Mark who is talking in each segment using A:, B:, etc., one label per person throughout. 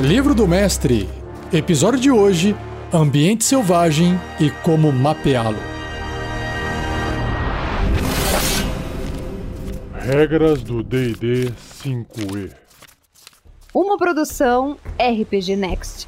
A: Livro do Mestre, episódio de hoje: Ambiente Selvagem e como mapeá-lo.
B: Regras do DD 5E.
C: Uma produção RPG Next.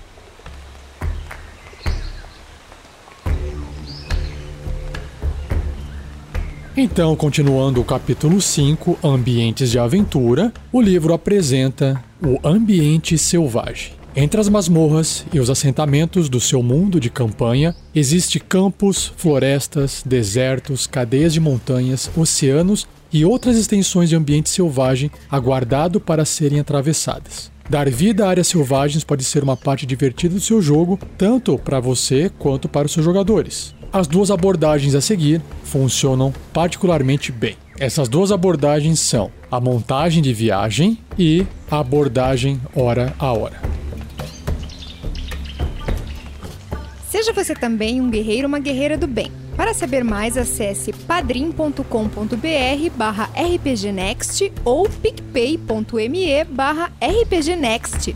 A: Então, continuando o capítulo 5, Ambientes de Aventura, o livro apresenta o ambiente selvagem. Entre as masmorras e os assentamentos do seu mundo de campanha, existe campos, florestas, desertos, cadeias de montanhas, oceanos e outras extensões de ambiente selvagem aguardado para serem atravessadas. Dar vida a áreas selvagens pode ser uma parte divertida do seu jogo, tanto para você quanto para os seus jogadores. As duas abordagens a seguir funcionam particularmente bem. Essas duas abordagens são a montagem de viagem e a abordagem hora a hora.
C: Seja você também um guerreiro ou uma guerreira do bem. Para saber mais, acesse padrim.com.br barra rpgnext ou picpay.me barra rpgnext.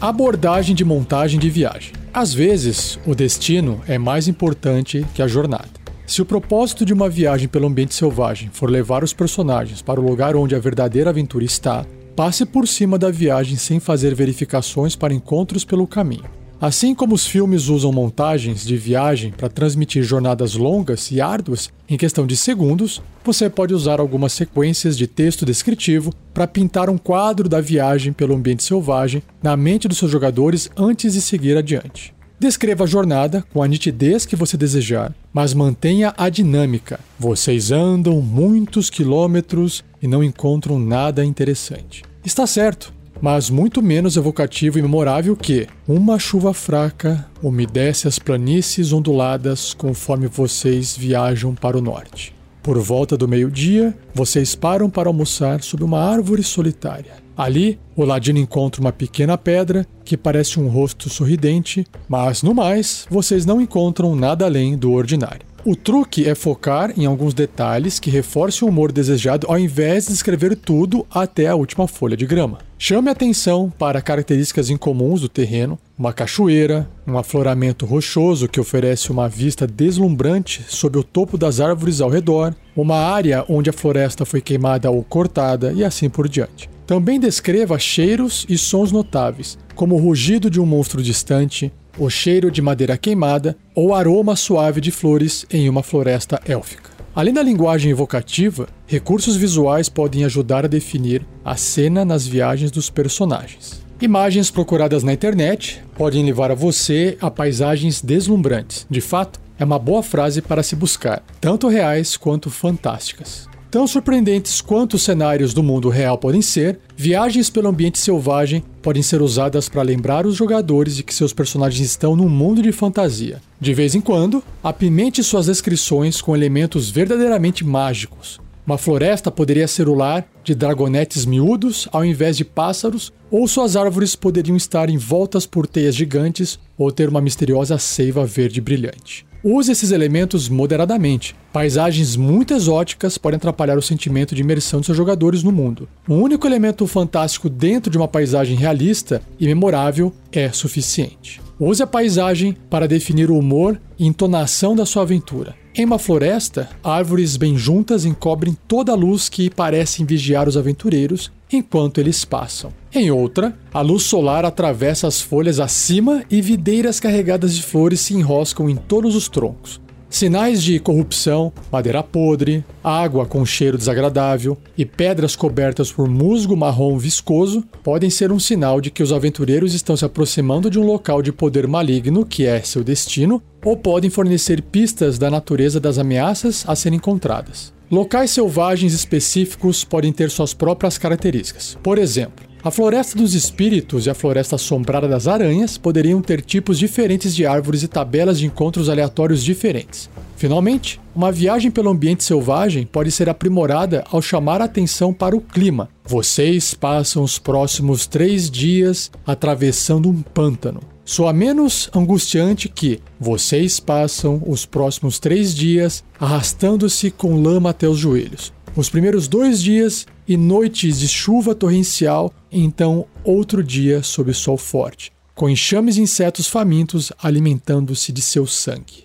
A: Abordagem de montagem de viagem. Às vezes, o destino é mais importante que a jornada. Se o propósito de uma viagem pelo ambiente selvagem for levar os personagens para o lugar onde a verdadeira aventura está, passe por cima da viagem sem fazer verificações para encontros pelo caminho. Assim como os filmes usam montagens de viagem para transmitir jornadas longas e árduas em questão de segundos, você pode usar algumas sequências de texto descritivo para pintar um quadro da viagem pelo ambiente selvagem na mente dos seus jogadores antes de seguir adiante. Descreva a jornada com a nitidez que você desejar, mas mantenha a dinâmica. Vocês andam muitos quilômetros e não encontram nada interessante. Está certo, mas muito menos evocativo e memorável que uma chuva fraca umedece as planícies onduladas conforme vocês viajam para o norte. Por volta do meio-dia, vocês param para almoçar sob uma árvore solitária. Ali, o ladino encontra uma pequena pedra que parece um rosto sorridente, mas no mais, vocês não encontram nada além do ordinário. O truque é focar em alguns detalhes que reforcem o humor desejado ao invés de escrever tudo até a última folha de grama. Chame atenção para características incomuns do terreno, uma cachoeira, um afloramento rochoso que oferece uma vista deslumbrante sob o topo das árvores ao redor, uma área onde a floresta foi queimada ou cortada e assim por diante. Também descreva cheiros e sons notáveis, como o rugido de um monstro distante, o cheiro de madeira queimada ou aroma suave de flores em uma floresta élfica. Além da linguagem evocativa, recursos visuais podem ajudar a definir a cena nas viagens dos personagens. Imagens procuradas na internet podem levar a você a paisagens deslumbrantes. De fato, é uma boa frase para se buscar, tanto reais quanto fantásticas. Tão surpreendentes quanto os cenários do mundo real podem ser, viagens pelo ambiente selvagem podem ser usadas para lembrar os jogadores de que seus personagens estão num mundo de fantasia. De vez em quando, apimente suas descrições com elementos verdadeiramente mágicos. Uma floresta poderia ser o lar de dragonetes miúdos ao invés de pássaros, ou suas árvores poderiam estar envoltas por teias gigantes ou ter uma misteriosa seiva verde brilhante. Use esses elementos moderadamente. Paisagens muito exóticas podem atrapalhar o sentimento de imersão de seus jogadores no mundo. Um único elemento fantástico dentro de uma paisagem realista e memorável é suficiente. Use a paisagem para definir o humor e entonação da sua aventura. Em uma floresta, árvores bem juntas encobrem toda a luz que parecem vigiar os aventureiros enquanto eles passam. Em outra, a luz solar atravessa as folhas acima e videiras carregadas de flores se enroscam em todos os troncos. Sinais de corrupção, madeira podre, água com cheiro desagradável e pedras cobertas por musgo marrom viscoso podem ser um sinal de que os aventureiros estão se aproximando de um local de poder maligno que é seu destino, ou podem fornecer pistas da natureza das ameaças a serem encontradas. Locais selvagens específicos podem ter suas próprias características. Por exemplo, a Floresta dos Espíritos e a Floresta Assombrada das Aranhas poderiam ter tipos diferentes de árvores e tabelas de encontros aleatórios diferentes. Finalmente, uma viagem pelo ambiente selvagem pode ser aprimorada ao chamar a atenção para o clima. Vocês passam os próximos três dias atravessando um pântano. Soa menos angustiante que vocês passam os próximos três dias arrastando-se com lama até os joelhos. os primeiros dois dias e noites de chuva torrencial, então outro dia sob sol forte, com enxames de insetos famintos alimentando-se de seu sangue.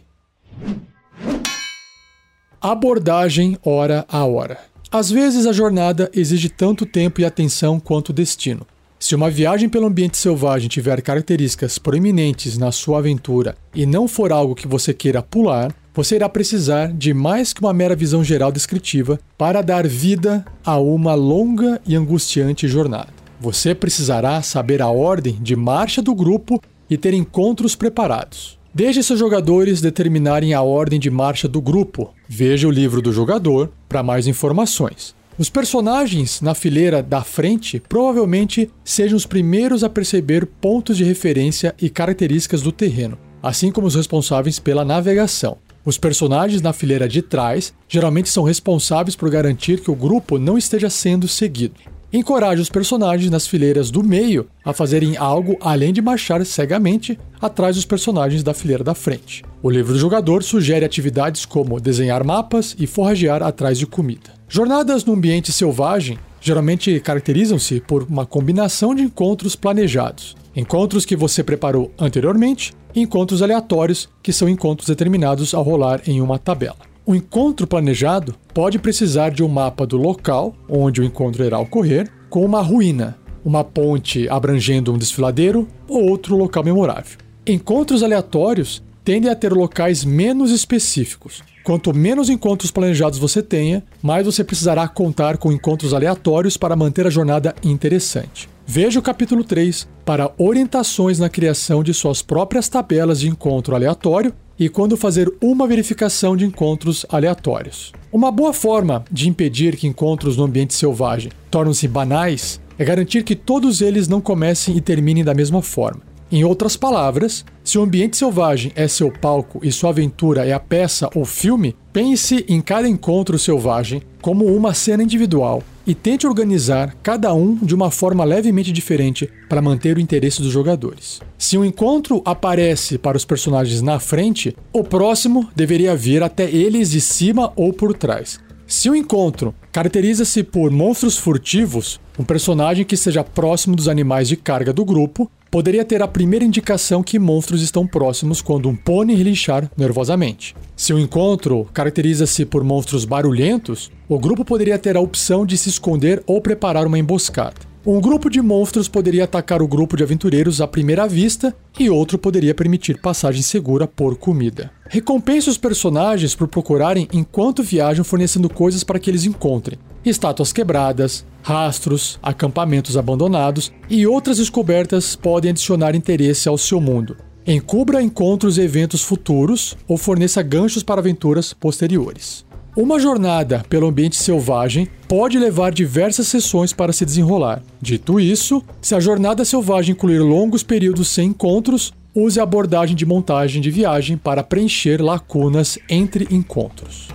A: Abordagem hora a hora. Às vezes a jornada exige tanto tempo e atenção quanto o destino. Se uma viagem pelo ambiente selvagem tiver características proeminentes na sua aventura e não for algo que você queira pular, você irá precisar de mais que uma mera visão geral descritiva para dar vida a uma longa e angustiante jornada. Você precisará saber a ordem de marcha do grupo e ter encontros preparados. Deixe seus jogadores determinarem a ordem de marcha do grupo. Veja o livro do jogador para mais informações. Os personagens na fileira da frente provavelmente sejam os primeiros a perceber pontos de referência e características do terreno, assim como os responsáveis pela navegação. Os personagens na fileira de trás geralmente são responsáveis por garantir que o grupo não esteja sendo seguido. Encoraje os personagens nas fileiras do meio a fazerem algo além de marchar cegamente atrás dos personagens da fileira da frente. O livro do jogador sugere atividades como desenhar mapas e forragear atrás de comida. Jornadas no ambiente selvagem geralmente caracterizam-se por uma combinação de encontros planejados, encontros que você preparou anteriormente e encontros aleatórios, que são encontros determinados ao rolar em uma tabela. O encontro planejado pode precisar de um mapa do local onde o encontro irá ocorrer, com uma ruína, uma ponte abrangendo um desfiladeiro ou outro local memorável. Encontros aleatórios tendem a ter locais menos específicos. Quanto menos encontros planejados você tenha, mais você precisará contar com encontros aleatórios para manter a jornada interessante. Veja o capítulo 3 para orientações na criação de suas próprias tabelas de encontro aleatório e quando fazer uma verificação de encontros aleatórios. Uma boa forma de impedir que encontros no ambiente selvagem tornem-se banais é garantir que todos eles não comecem e terminem da mesma forma. Em outras palavras, se o ambiente selvagem é seu palco e sua aventura é a peça ou filme, pense em cada encontro selvagem como uma cena individual e tente organizar cada um de uma forma levemente diferente para manter o interesse dos jogadores. Se um encontro aparece para os personagens na frente, o próximo deveria vir até eles de cima ou por trás. Se o encontro caracteriza-se por monstros furtivos, um personagem que esteja próximo dos animais de carga do grupo poderia ter a primeira indicação que monstros estão próximos quando um pônei relinchar nervosamente. Se o encontro caracteriza-se por monstros barulhentos, o grupo poderia ter a opção de se esconder ou preparar uma emboscada. Um grupo de monstros poderia atacar o grupo de aventureiros à primeira vista e outro poderia permitir passagem segura por comida. Recompense os personagens por procurarem enquanto viajam fornecendo coisas para que eles encontrem. Estátuas quebradas, rastros, acampamentos abandonados e outras descobertas podem adicionar interesse ao seu mundo. Encubra encontros e eventos futuros ou forneça ganchos para aventuras posteriores. Uma jornada pelo ambiente selvagem pode levar diversas sessões para se desenrolar. Dito isso, se a jornada selvagem incluir longos períodos sem encontros, use a abordagem de montagem de viagem para preencher lacunas entre encontros.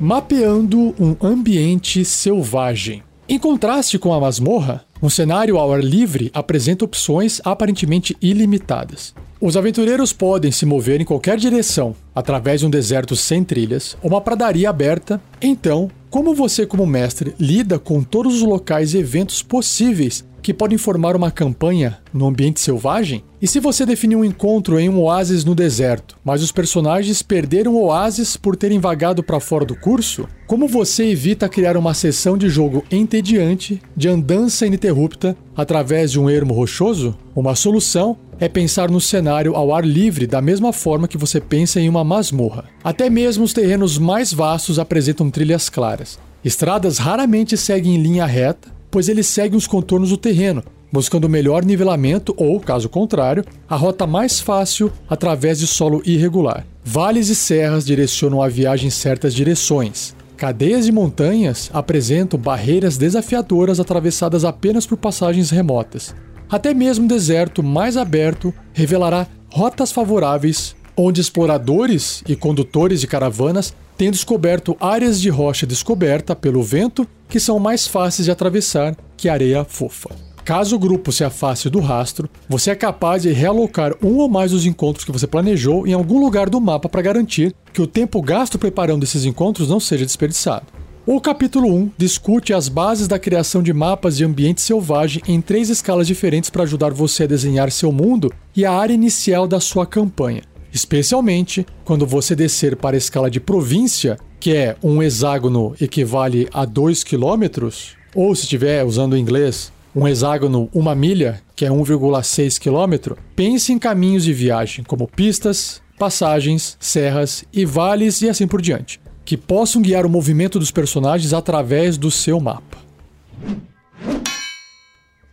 A: Mapeando um ambiente selvagem. Em contraste com a masmorra, um cenário ao ar livre apresenta opções aparentemente ilimitadas. Os aventureiros podem se mover em qualquer direção, através de um deserto sem trilhas uma pradaria aberta. Então, como você, como mestre, lida com todos os locais e eventos possíveis que podem formar uma campanha no ambiente selvagem? E se você definir um encontro em um oásis no deserto, mas os personagens perderam o oásis por terem vagado para fora do curso? Como você evita criar uma sessão de jogo entediante de andança ininterrupta através de um ermo rochoso? Uma solução é pensar no cenário ao ar livre da mesma forma que você pensa em uma masmorra. Até mesmo os terrenos mais vastos apresentam trilhas claras. Estradas raramente seguem em linha reta, pois ele segue os contornos do terreno, buscando melhor nivelamento ou, caso contrário, a rota mais fácil através de solo irregular. Vales e serras direcionam a viagem em certas direções. Cadeias de montanhas apresentam barreiras desafiadoras atravessadas apenas por passagens remotas. Até mesmo deserto mais aberto revelará rotas favoráveis onde exploradores e condutores de caravanas têm descoberto áreas de rocha descoberta pelo vento que são mais fáceis de atravessar que areia fofa. Caso o grupo se afaste do rastro, você é capaz de realocar um ou mais dos encontros que você planejou em algum lugar do mapa para garantir que o tempo gasto preparando esses encontros não seja desperdiçado. O capítulo 1 discute as bases da criação de mapas de ambiente selvagem em três escalas diferentes para ajudar você a desenhar seu mundo e a área inicial da sua campanha. Especialmente quando você descer para a escala de província, que é um hexágono equivale a 2 km, ou se estiver usando o inglês, um hexágono uma milha, que é 1,6 km, pense em caminhos de viagem como pistas, passagens, serras e vales e assim por diante, que possam guiar o movimento dos personagens através do seu mapa.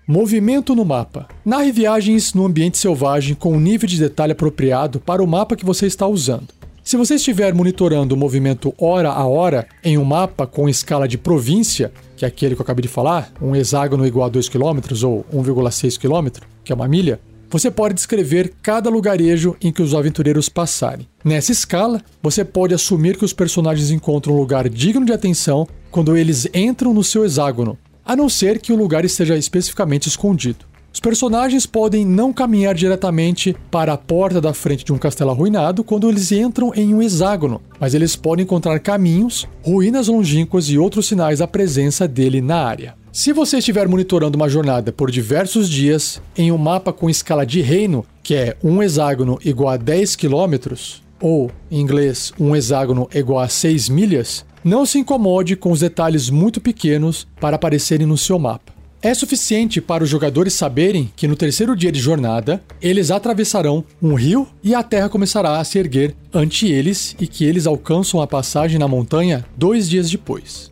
A: Movimento no mapa. Narre viagens no ambiente selvagem com um nível de detalhe apropriado para o mapa que você está usando. Se você estiver monitorando o movimento hora a hora em um mapa com escala de província, que é aquele que eu acabei de falar, um hexágono igual a 2 km ou 1,6 km, que é uma milha, você pode descrever cada lugarejo em que os aventureiros passarem. Nessa escala, você pode assumir que os personagens encontram um lugar digno de atenção quando eles entram no seu hexágono, a não ser que o lugar esteja especificamente escondido. Os personagens podem não caminhar diretamente para a porta da frente de um castelo arruinado quando eles entram em um hexágono, mas eles podem encontrar caminhos, ruínas longínquas e outros sinais da presença dele na área. Se você estiver monitorando uma jornada por diversos dias em um mapa com escala de reino, que é um hexágono igual a 10 km, ou em inglês, um hexágono igual a 6 milhas, não se incomode com os detalhes muito pequenos para aparecerem no seu mapa. É suficiente para os jogadores saberem que no terceiro dia de jornada, eles atravessarão um rio e a terra começará a se erguer ante eles e que eles alcançam a passagem na montanha dois dias depois.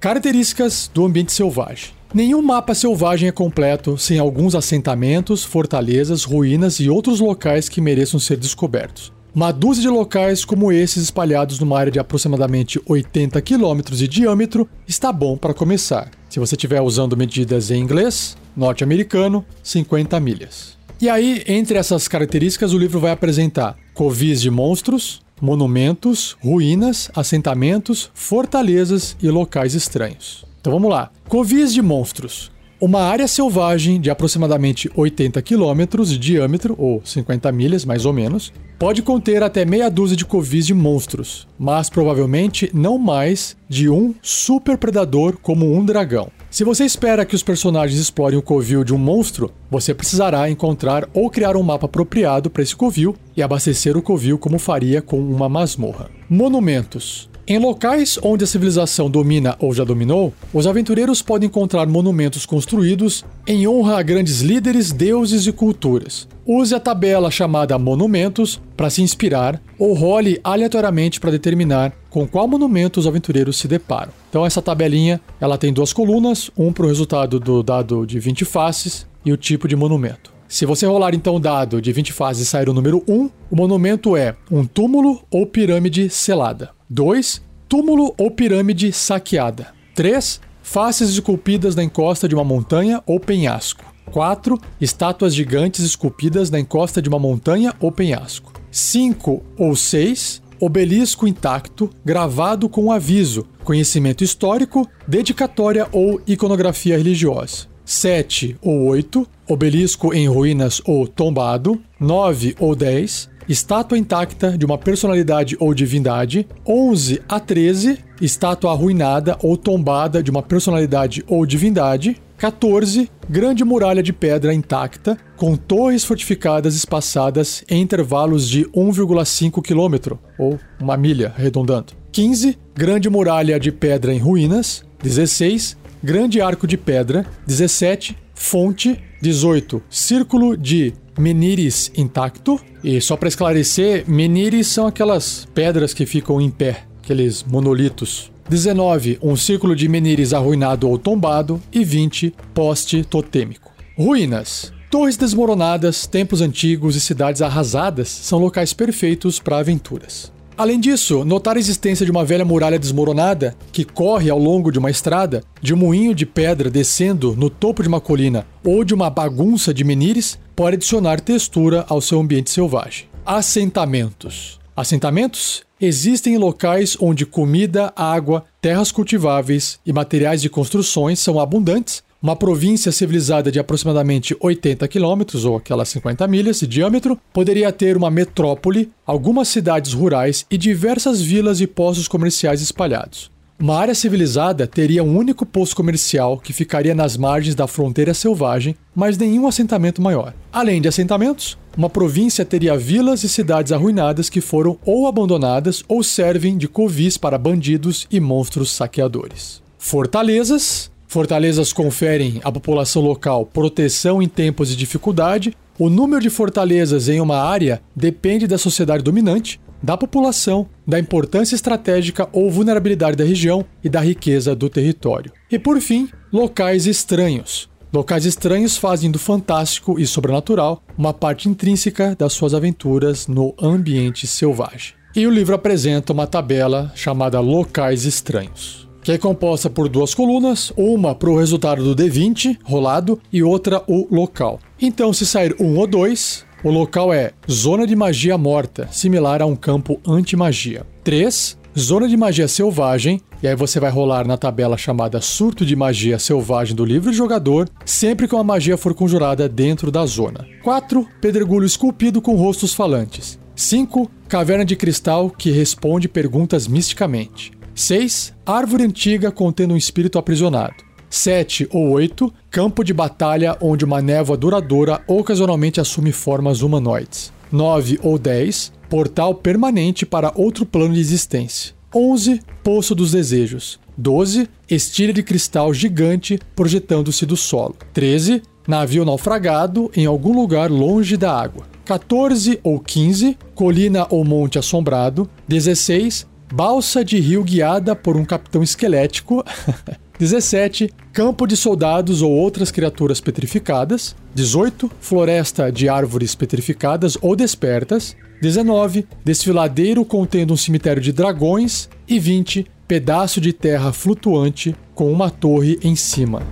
A: Características do ambiente selvagem. Nenhum mapa selvagem é completo sem alguns assentamentos, fortalezas, ruínas e outros locais que mereçam ser descobertos. Uma dúzia de locais como esses espalhados numa área de aproximadamente 80 km de diâmetro está bom para começar. Se você estiver usando medidas em inglês, norte-americano, 50 milhas. E aí, entre essas características, o livro vai apresentar covis de monstros, monumentos, ruínas, assentamentos, fortalezas e locais estranhos. Então vamos lá. Covis de monstros. Uma área selvagem de aproximadamente 80 quilômetros de diâmetro, ou 50 milhas mais ou menos, pode conter até meia dúzia de covis de monstros, mas provavelmente não mais de um super predador como um dragão. Se você espera que os personagens explorem o covil de um monstro, você precisará encontrar ou criar um mapa apropriado para esse covil e abastecer o covil como faria com uma masmorra. Monumentos. Em locais onde a civilização domina ou já dominou, os aventureiros podem encontrar monumentos construídos em honra a grandes líderes, deuses e culturas. Use a tabela chamada Monumentos para se inspirar ou role aleatoriamente para determinar com qual monumento os aventureiros se deparam. Então essa tabelinha, ela tem duas colunas, um para o resultado do dado de 20 faces e o tipo de monumento. Se você rolar então o dado de 20 faces e sair o número 1, o monumento é um túmulo ou pirâmide selada. 2. Túmulo ou pirâmide saqueada. 3. Faces esculpidas na encosta de uma montanha ou penhasco. 4. Estátuas gigantes esculpidas na encosta de uma montanha ou penhasco. 5 ou 6. Obelisco intacto, gravado com aviso, conhecimento histórico, dedicatória ou iconografia religiosa. 7 ou 8. Obelisco em ruínas ou tombado. 9 ou 10 estátua intacta de uma personalidade ou divindade. 11 a 13, estátua arruinada ou tombada de uma personalidade ou divindade. 14. Grande muralha de pedra intacta, com torres fortificadas espaçadas em intervalos de 1,5 km, ou uma milha, arredondando. 15. Grande muralha de pedra em ruínas. 16. Grande arco de pedra. 17. Fonte. 18. Círculo de Menires intacto. E só para esclarecer, menires são aquelas pedras que ficam em pé, aqueles monolitos. 19. Um círculo de menires arruinado ou tombado. E 20. Poste totêmico. Ruínas. Torres desmoronadas, templos antigos e cidades arrasadas são locais perfeitos para aventuras. Além disso, notar a existência de uma velha muralha desmoronada que corre ao longo de uma estrada, de um moinho de pedra descendo no topo de uma colina ou de uma bagunça de menires pode adicionar textura ao seu ambiente selvagem. Assentamentos. Assentamentos existem em locais onde comida, água, terras cultiváveis e materiais de construções são abundantes uma província civilizada de aproximadamente 80 quilômetros, ou aquelas 50 milhas de diâmetro, poderia ter uma metrópole, algumas cidades rurais e diversas vilas e postos comerciais espalhados. Uma área civilizada teria um único posto comercial que ficaria nas margens da fronteira selvagem, mas nenhum assentamento maior. Além de assentamentos, uma província teria vilas e cidades arruinadas que foram ou abandonadas ou servem de covis para bandidos e monstros saqueadores. Fortalezas Fortalezas conferem à população local proteção em tempos de dificuldade. O número de fortalezas em uma área depende da sociedade dominante, da população, da importância estratégica ou vulnerabilidade da região e da riqueza do território. E por fim, locais estranhos. Locais estranhos fazem do fantástico e sobrenatural uma parte intrínseca das suas aventuras no ambiente selvagem. E o livro apresenta uma tabela chamada Locais Estranhos que é composta por duas colunas, uma para o resultado do D20 rolado e outra o local. Então, se sair um ou dois, o local é Zona de Magia Morta, similar a um campo anti-magia. 3. Zona de Magia Selvagem, e aí você vai rolar na tabela chamada Surto de Magia Selvagem do livro de jogador, sempre que uma magia for conjurada dentro da zona. 4. Pedregulho esculpido com rostos falantes. 5. Caverna de cristal que responde perguntas misticamente. 6. Árvore antiga contendo um espírito aprisionado. 7 ou 8. Campo de batalha onde uma névoa duradoura ocasionalmente assume formas humanoides. 9 ou 10. Portal permanente para outro plano de existência. 11. Poço dos Desejos. 12. Estilha de cristal gigante projetando-se do solo. 13. Navio naufragado em algum lugar longe da água. 14 ou 15. Colina ou monte assombrado. 16 balsa de rio guiada por um capitão esquelético. 17. Campo de soldados ou outras criaturas petrificadas. 18. Floresta de árvores petrificadas ou despertas. 19. Desfiladeiro contendo um cemitério de dragões. E 20. Pedaço de terra flutuante com uma torre em cima.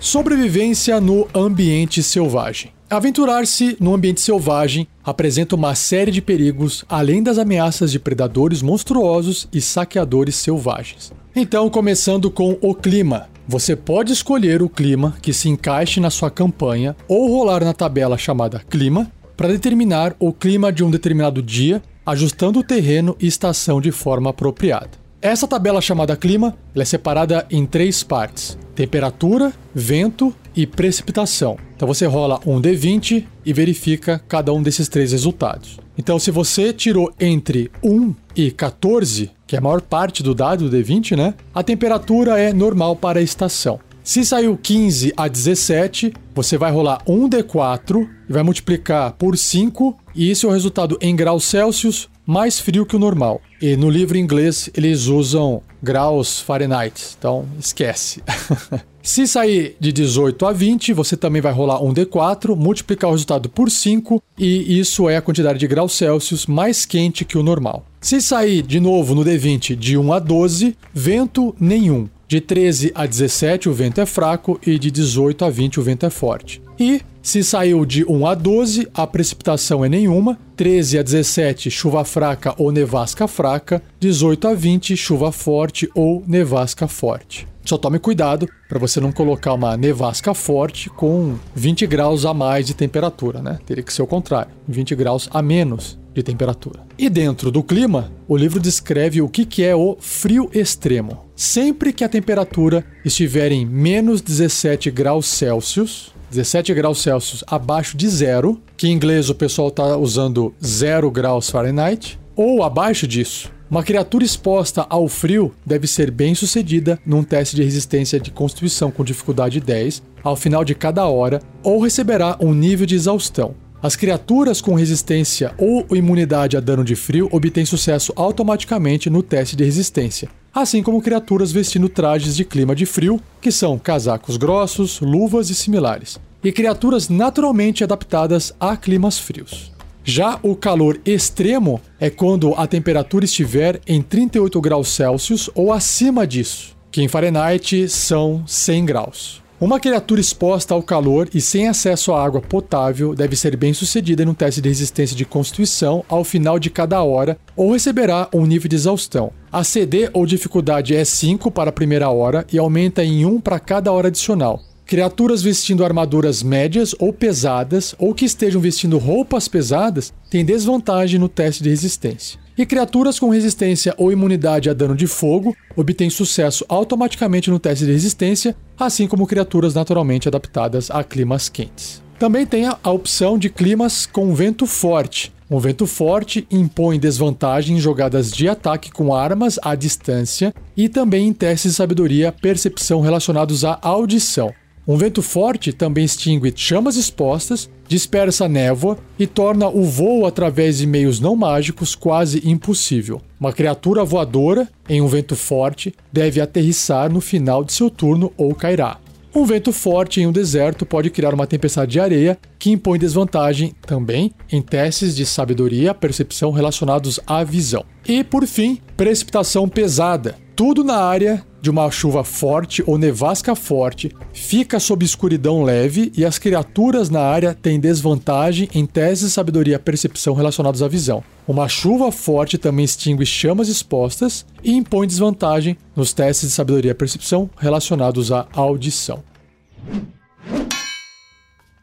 A: Sobrevivência no ambiente selvagem. Aventurar-se no ambiente selvagem apresenta uma série de perigos, além das ameaças de predadores monstruosos e saqueadores selvagens. Então, começando com o clima. Você pode escolher o clima que se encaixe na sua campanha ou rolar na tabela chamada Clima para determinar o clima de um determinado dia, ajustando o terreno e estação de forma apropriada. Essa tabela chamada clima é separada em três partes: temperatura, vento e precipitação. Então você rola um D20 e verifica cada um desses três resultados. Então, se você tirou entre 1 e 14, que é a maior parte do dado do D20, né? A temperatura é normal para a estação. Se saiu 15 a 17, você vai rolar um D4 e vai multiplicar por 5, e isso é o resultado em graus Celsius mais frio que o normal. E no livro inglês eles usam graus Fahrenheit, então esquece. Se sair de 18 a 20, você também vai rolar um D4, multiplicar o resultado por 5, e isso é a quantidade de graus Celsius mais quente que o normal. Se sair de novo no D20 de 1 a 12, vento nenhum. De 13 a 17, o vento é fraco, e de 18 a 20, o vento é forte. E se saiu de 1 a 12, a precipitação é nenhuma. 13 a 17, chuva fraca ou nevasca fraca. 18 a 20, chuva forte ou nevasca forte. Só tome cuidado para você não colocar uma nevasca forte com 20 graus a mais de temperatura, né? Teria que ser o contrário, 20 graus a menos de temperatura. E dentro do clima, o livro descreve o que é o frio extremo. Sempre que a temperatura estiver em menos 17 graus Celsius, 17 graus Celsius abaixo de zero, que em inglês o pessoal está usando 0 graus Fahrenheit, ou abaixo disso. Uma criatura exposta ao frio deve ser bem sucedida num teste de resistência de constituição com dificuldade 10 ao final de cada hora, ou receberá um nível de exaustão. As criaturas com resistência ou imunidade a dano de frio obtêm sucesso automaticamente no teste de resistência, assim como criaturas vestindo trajes de clima de frio, que são casacos grossos, luvas e similares, e criaturas naturalmente adaptadas a climas frios. Já o calor extremo é quando a temperatura estiver em 38 graus Celsius ou acima disso, que em Fahrenheit são 100 graus. Uma criatura exposta ao calor e sem acesso à água potável deve ser bem sucedida um teste de resistência de constituição ao final de cada hora ou receberá um nível de exaustão. A CD ou dificuldade é 5 para a primeira hora e aumenta em 1 para cada hora adicional. Criaturas vestindo armaduras médias ou pesadas ou que estejam vestindo roupas pesadas têm desvantagem no teste de resistência. E criaturas com resistência ou imunidade a dano de fogo obtêm sucesso automaticamente no teste de resistência, assim como criaturas naturalmente adaptadas a climas quentes. Também tem a opção de climas com vento forte. Um vento forte impõe desvantagem em jogadas de ataque com armas à distância e também em testes de sabedoria percepção relacionados à audição. Um vento forte também extingue chamas expostas, dispersa névoa e torna o voo através de meios não mágicos quase impossível. Uma criatura voadora, em um vento forte, deve aterrissar no final de seu turno ou cairá. Um vento forte em um deserto pode criar uma tempestade de areia que impõe desvantagem também em testes de sabedoria, percepção relacionados à visão. E por fim, precipitação pesada. Tudo na área de uma chuva forte ou nevasca forte fica sob escuridão leve e as criaturas na área têm desvantagem em testes de sabedoria e percepção relacionados à visão. Uma chuva forte também extingue chamas expostas e impõe desvantagem nos testes de sabedoria e percepção relacionados à audição.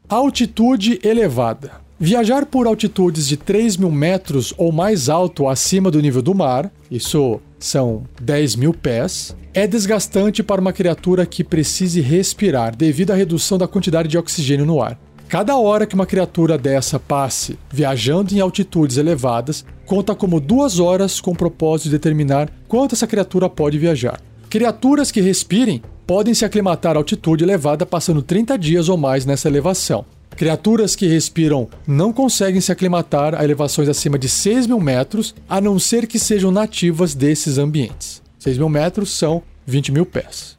A: Altitude elevada. Viajar por altitudes de 3 mil metros ou mais alto acima do nível do mar, isso são 10 mil pés, é desgastante para uma criatura que precise respirar devido à redução da quantidade de oxigênio no ar. Cada hora que uma criatura dessa passe viajando em altitudes elevadas, conta como duas horas com o propósito de determinar quanto essa criatura pode viajar. Criaturas que respirem podem se aclimatar à altitude elevada passando 30 dias ou mais nessa elevação. Criaturas que respiram não conseguem se aclimatar a elevações acima de 6 mil metros, a não ser que sejam nativas desses ambientes. 6 mil metros são 20 mil pés.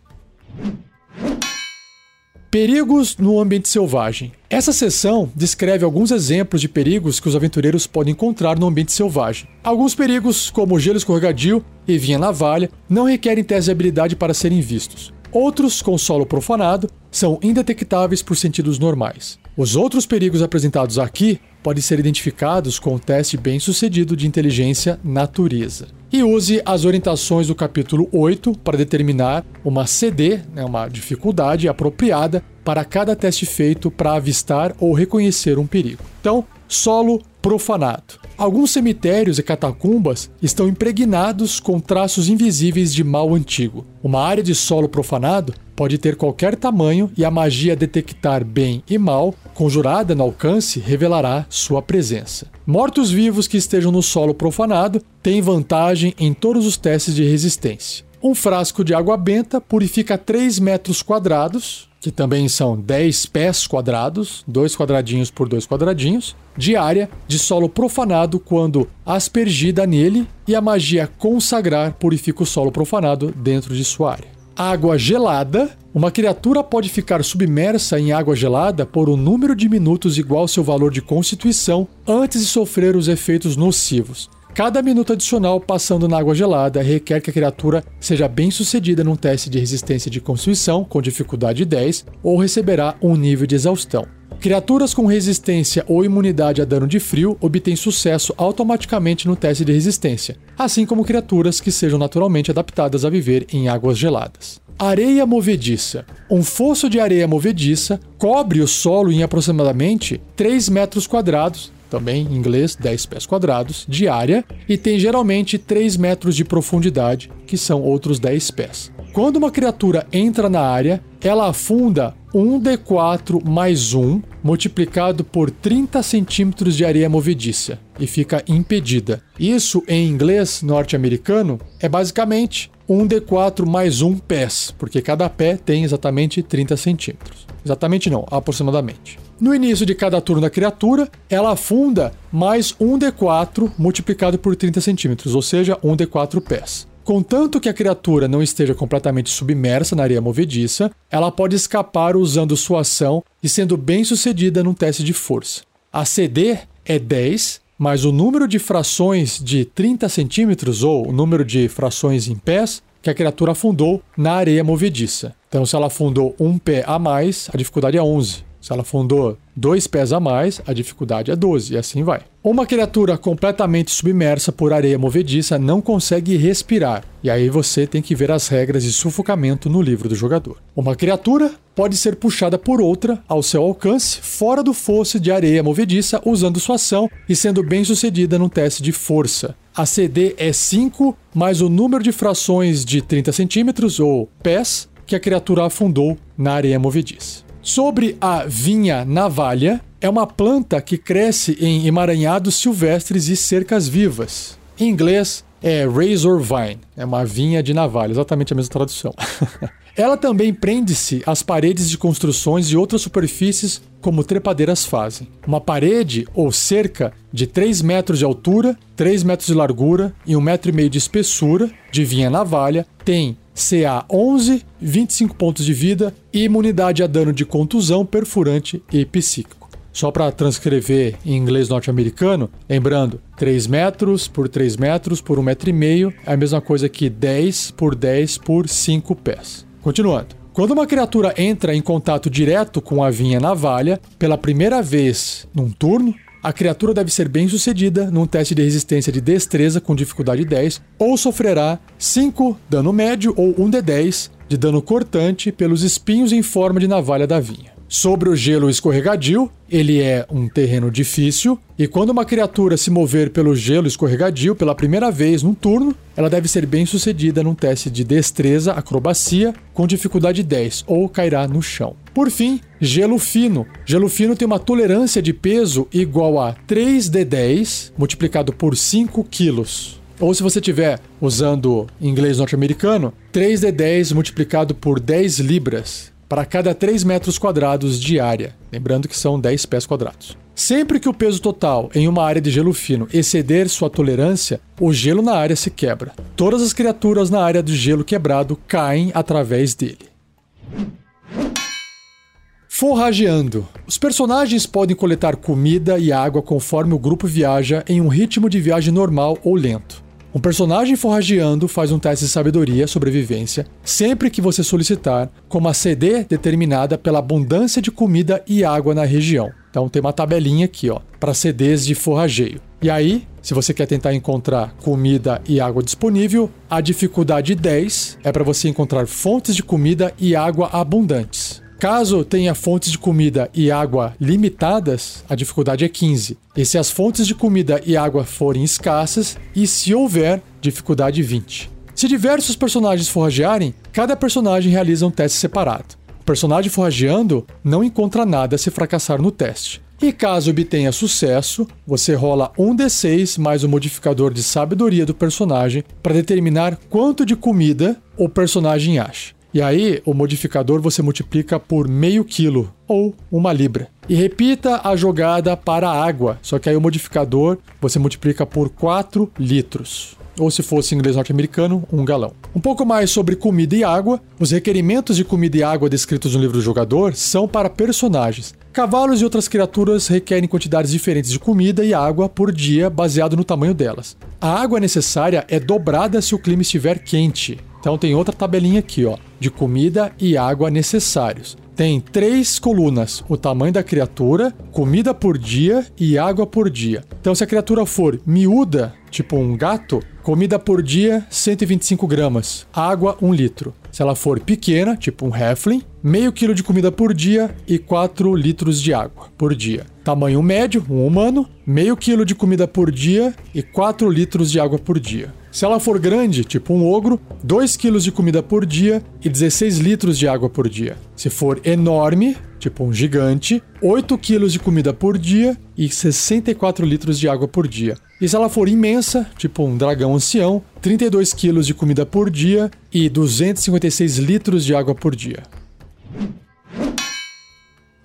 A: Perigos no ambiente selvagem. Essa seção descreve alguns exemplos de perigos que os aventureiros podem encontrar no ambiente selvagem. Alguns perigos, como gelo escorregadio e vinha navalha, não requerem teste de habilidade para serem vistos. Outros, com solo profanado, são indetectáveis por sentidos normais. Os outros perigos apresentados aqui podem ser identificados com o teste bem sucedido de inteligência natureza. E use as orientações do capítulo 8 para determinar uma CD, né, uma dificuldade apropriada para cada teste feito para avistar ou reconhecer um perigo. Então, solo profanado. Alguns cemitérios e catacumbas estão impregnados com traços invisíveis de mal antigo. Uma área de solo profanado pode ter qualquer tamanho e a magia detectar bem e mal, conjurada no alcance, revelará sua presença. Mortos-vivos que estejam no solo profanado têm vantagem em todos os testes de resistência. Um frasco de água benta purifica 3 metros quadrados, que também são 10 pés quadrados, 2 quadradinhos por 2 quadradinhos, de área de solo profanado quando aspergida nele e a magia consagrar purifica o solo profanado dentro de sua área água gelada, uma criatura pode ficar submersa em água gelada por um número de minutos igual ao seu valor de constituição antes de sofrer os efeitos nocivos. Cada minuto adicional passando na água gelada requer que a criatura seja bem sucedida num teste de resistência de constituição com dificuldade 10 ou receberá um nível de exaustão. Criaturas com resistência ou imunidade a dano de frio obtêm sucesso automaticamente no teste de resistência, assim como criaturas que sejam naturalmente adaptadas a viver em águas geladas. Areia movediça. Um fosso de areia movediça cobre o solo em aproximadamente 3 metros quadrados, também em inglês 10 pés quadrados, de área e tem geralmente 3 metros de profundidade, que são outros 10 pés. Quando uma criatura entra na área, ela afunda 1d4 mais 1 multiplicado por 30 centímetros de areia movediça e fica impedida. Isso em inglês norte-americano é basicamente 1d4 mais 1 pés, porque cada pé tem exatamente 30 centímetros. Exatamente não, aproximadamente. No início de cada turno da criatura, ela afunda mais 1d4 multiplicado por 30 centímetros, ou seja, 1d4 pés. Contanto que a criatura não esteja completamente submersa na areia movediça, ela pode escapar usando sua ação e sendo bem sucedida num teste de força. A CD é 10, mas o número de frações de 30 centímetros, ou o número de frações em pés, que a criatura afundou na areia movediça. Então, se ela afundou um pé a mais, a dificuldade é 11. Se ela afundou dois pés a mais, a dificuldade é 12, e assim vai. Uma criatura completamente submersa por areia movediça não consegue respirar, e aí você tem que ver as regras de sufocamento no livro do jogador. Uma criatura pode ser puxada por outra ao seu alcance, fora do fosso de areia movediça, usando sua ação e sendo bem sucedida num teste de força. A CD é 5 mais o número de frações de 30 centímetros, ou pés, que a criatura afundou na areia movediça. Sobre a vinha navalha, é uma planta que cresce em emaranhados silvestres e cercas vivas. Em inglês, é razor vine, é uma vinha de navalha, exatamente a mesma tradução. Ela também prende-se às paredes de construções e outras superfícies, como trepadeiras fazem. Uma parede ou cerca de 3 metros de altura, 3 metros de largura e 1,5 metro e meio de espessura, de vinha navalha, tem CA 11, 25 pontos de vida e imunidade a dano de contusão, perfurante e psíquico. Só para transcrever em inglês norte-americano, lembrando, 3 metros por 3 metros por 1,5 metro e meio é a mesma coisa que 10 por 10 por 5 pés. Continuando. Quando uma criatura entra em contato direto com a vinha navalha pela primeira vez num turno, a criatura deve ser bem sucedida num teste de resistência de destreza com dificuldade 10 ou sofrerá 5 dano médio ou 1d10 de dano cortante pelos espinhos em forma de navalha da vinha. Sobre o gelo escorregadio, ele é um terreno difícil, e quando uma criatura se mover pelo gelo escorregadio pela primeira vez num turno, ela deve ser bem sucedida num teste de destreza, acrobacia, com dificuldade 10, ou cairá no chão. Por fim, gelo fino. Gelo fino tem uma tolerância de peso igual a 3d10 multiplicado por 5 quilos. Ou se você estiver usando inglês norte-americano, 3d10 multiplicado por 10 libras para cada 3 metros quadrados de área, lembrando que são 10 pés quadrados. Sempre que o peso total em uma área de gelo fino exceder sua tolerância, o gelo na área se quebra. Todas as criaturas na área do gelo quebrado caem através dele. Forrageando. Os personagens podem coletar comida e água conforme o grupo viaja em um ritmo de viagem normal ou lento. Um personagem forrageando faz um teste de sabedoria sobrevivência sempre que você solicitar, com uma CD determinada pela abundância de comida e água na região. Então tem uma tabelinha aqui, ó, para CDs de forrageio. E aí, se você quer tentar encontrar comida e água disponível, a dificuldade 10 é para você encontrar fontes de comida e água abundantes. Caso tenha fontes de comida e água limitadas, a dificuldade é 15. E se as fontes de comida e água forem escassas, e se houver, dificuldade 20. Se diversos personagens forragearem, cada personagem realiza um teste separado. O personagem forrageando não encontra nada se fracassar no teste. E caso obtenha sucesso, você rola um D6 mais o modificador de sabedoria do personagem para determinar quanto de comida o personagem acha. E aí, o modificador você multiplica por meio quilo ou uma libra. E repita a jogada para a água, só que aí o modificador você multiplica por 4 litros. Ou se fosse inglês norte-americano, um galão. Um pouco mais sobre comida e água. Os requerimentos de comida e água descritos no livro do jogador são para personagens. Cavalos e outras criaturas requerem quantidades diferentes de comida e água por dia, baseado no tamanho delas. A água necessária é dobrada se o clima estiver quente. Então tem outra tabelinha aqui, ó, de comida e água necessários. Tem três colunas: o tamanho da criatura, comida por dia e água por dia. Então, se a criatura for miúda, tipo um gato, comida por dia 125 gramas, água 1 litro. Se ela for pequena, tipo um Heflin, meio quilo de comida por dia e 4 litros de água por dia. Tamanho médio, um humano, meio quilo de comida por dia e 4 litros de água por dia. Se ela for grande, tipo um ogro, 2 kg de comida por dia e 16 litros de água por dia. Se for enorme, tipo um gigante, 8 kg de comida por dia e 64 litros de água por dia. E se ela for imensa, tipo um dragão ancião, 32 kg de comida por dia e 256 litros de água por dia.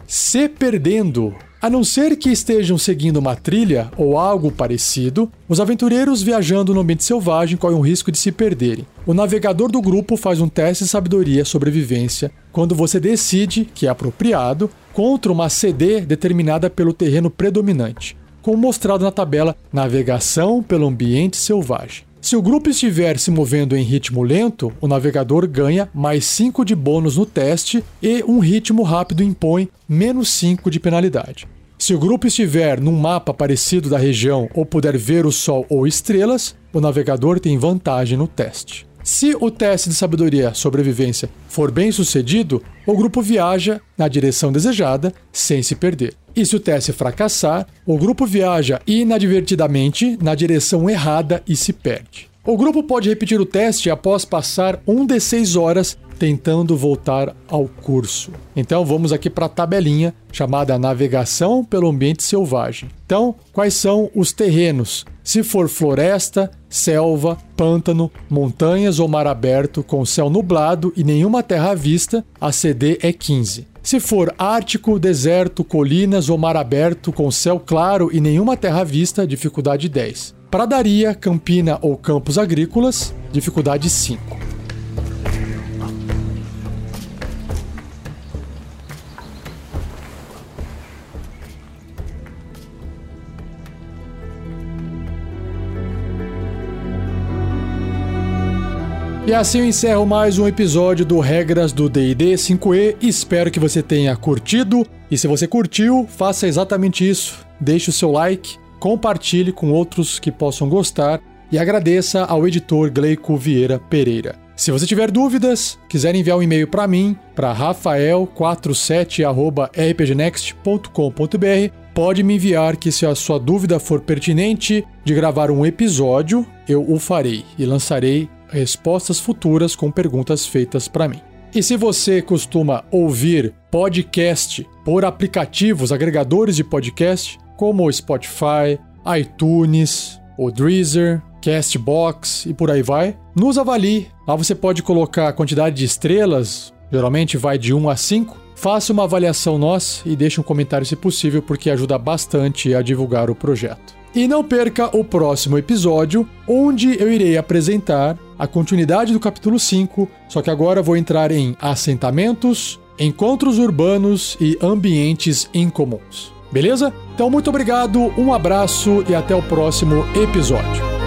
A: Se perdendo. A não ser que estejam seguindo uma trilha ou algo parecido, os aventureiros viajando no ambiente selvagem correm o risco de se perderem. O navegador do grupo faz um teste de sabedoria sobrevivência quando você decide que é apropriado contra uma CD determinada pelo terreno predominante, como mostrado na tabela Navegação pelo ambiente selvagem. Se o grupo estiver se movendo em ritmo lento, o navegador ganha mais 5 de bônus no teste e um ritmo rápido impõe menos 5 de penalidade. Se o grupo estiver num mapa parecido da região ou puder ver o Sol ou estrelas, o navegador tem vantagem no teste. Se o teste de sabedoria sobrevivência for bem sucedido, o grupo viaja na direção desejada sem se perder. E se o teste fracassar, o grupo viaja inadvertidamente na direção errada e se perde. O grupo pode repetir o teste após passar um de 6 horas tentando voltar ao curso. Então vamos aqui para a tabelinha chamada Navegação pelo Ambiente Selvagem. Então, quais são os terrenos? Se for floresta, selva, pântano, montanhas ou mar aberto com céu nublado e nenhuma terra à vista, a CD é 15. Se for ártico, deserto, colinas ou mar aberto com céu claro e nenhuma terra à vista, dificuldade 10. Pradaria, campina ou campos agrícolas, dificuldade 5. E assim eu encerro mais um episódio do Regras do DD 5E. Espero que você tenha curtido. E se você curtiu, faça exatamente isso. Deixe o seu like, compartilhe com outros que possam gostar e agradeça ao editor Gleico Vieira Pereira. Se você tiver dúvidas, quiser enviar um e-mail para mim, para rafael47@rpgnext.com.br, pode me enviar que se a sua dúvida for pertinente de gravar um episódio, eu o farei e lançarei respostas futuras com perguntas feitas para mim. E se você costuma ouvir podcast por aplicativos agregadores de podcast, como o Spotify, iTunes, o Deezer, Castbox e por aí vai, nos avalie. Lá você pode colocar a quantidade de estrelas, geralmente vai de 1 a 5. Faça uma avaliação nossa e deixe um comentário se possível, porque ajuda bastante a divulgar o projeto. E não perca o próximo episódio, onde eu irei apresentar a continuidade do capítulo 5, só que agora vou entrar em assentamentos, encontros urbanos e ambientes incomuns. Beleza? Então, muito obrigado, um abraço e até o próximo episódio.